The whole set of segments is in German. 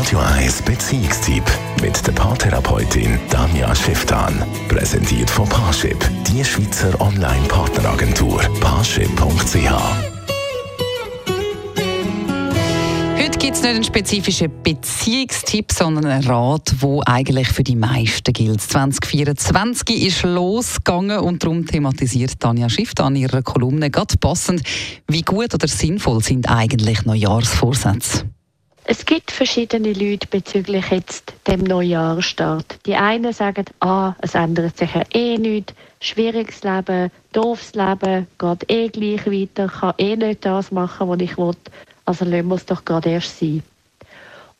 Radio 1 Beziehungstyp mit der Paartherapeutin Danja Schifftan. Präsentiert von Paarship, die Schweizer Online-Partneragentur. Paarship.ch Heute gibt es nicht einen spezifischen Beziehungstipp, sondern einen Rat, wo eigentlich für die meisten gilt. 2024 ist losgegangen und darum thematisiert Tanja Schiff an ihrer Kolumne ganz passend, wie gut oder sinnvoll sind eigentlich Neujahrsvorsätze. Es gibt verschiedene Leute bezüglich jetzt dem Neujahrsstart. Die einen sagen, ah, es ändert sich ja eh nichts, schwieriges Leben, doofes Leben, geht eh gleich weiter, kann eh nicht das machen, was ich will, also lassen wir es doch gerade erst sein.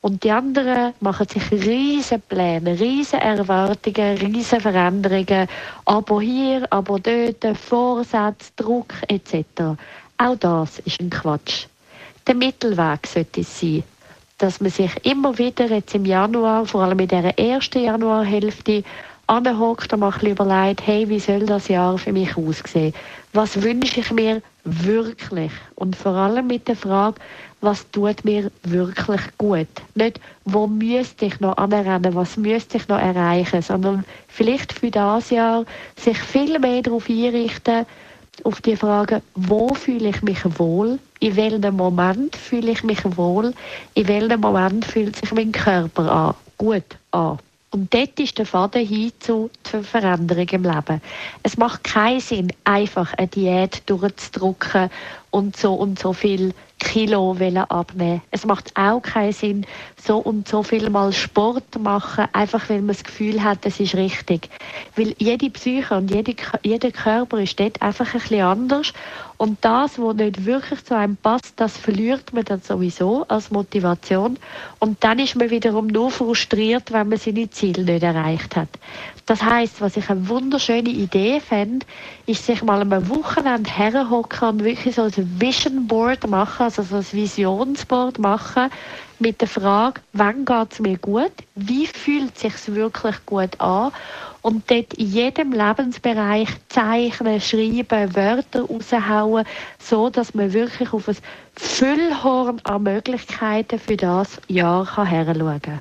Und die anderen machen sich riesen Pläne, riesen Erwartungen, riesen Veränderungen, aber hier, aber dort, Vorsätze, Druck etc. Auch das ist ein Quatsch. Der Mittelweg sollte es sein dass man sich immer wieder jetzt im Januar, vor allem in der ersten Januarhälfte, anhockt und mal überlegt, hey, wie soll das Jahr für mich aussehen? Was wünsche ich mir wirklich? Und vor allem mit der Frage, was tut mir wirklich gut? Nicht, wo müsste ich noch anrennen, was müsste ich noch erreichen, sondern vielleicht für das Jahr sich viel mehr darauf einrichten, auf die Frage, wo fühle ich mich wohl, in welchem Moment fühle ich mich wohl, in welchem Moment fühlt sich mein Körper an, gut an. Und dort ist der Faden hin zu zur Veränderung im Leben. Es macht keinen Sinn, einfach eine Diät durchzudrücken und so und so viel Kilo abnehmen Es macht auch keinen Sinn, so und so viel mal Sport machen, einfach weil man das Gefühl hat, das ist richtig. Weil jede Psyche und jede, jeder Körper ist dort einfach ein bisschen anders. Und das, was nicht wirklich zu einem passt, das verliert man dann sowieso als Motivation. Und dann ist man wiederum nur frustriert, wenn man seine Ziele nicht erreicht hat. Das heißt, was ich eine wunderschöne Idee fände, ist sich mal am Wochenende herhocken und wirklich so ein Vision Board machen, also so ein Visionsboard machen mit der Frage, wann geht es mir gut, wie fühlt es sich wirklich gut an und dort in jedem Lebensbereich zeichnen, schreiben, Wörter raushauen, so dass man wirklich auf ein Füllhorn an Möglichkeiten für das Jahr kann herschauen kann.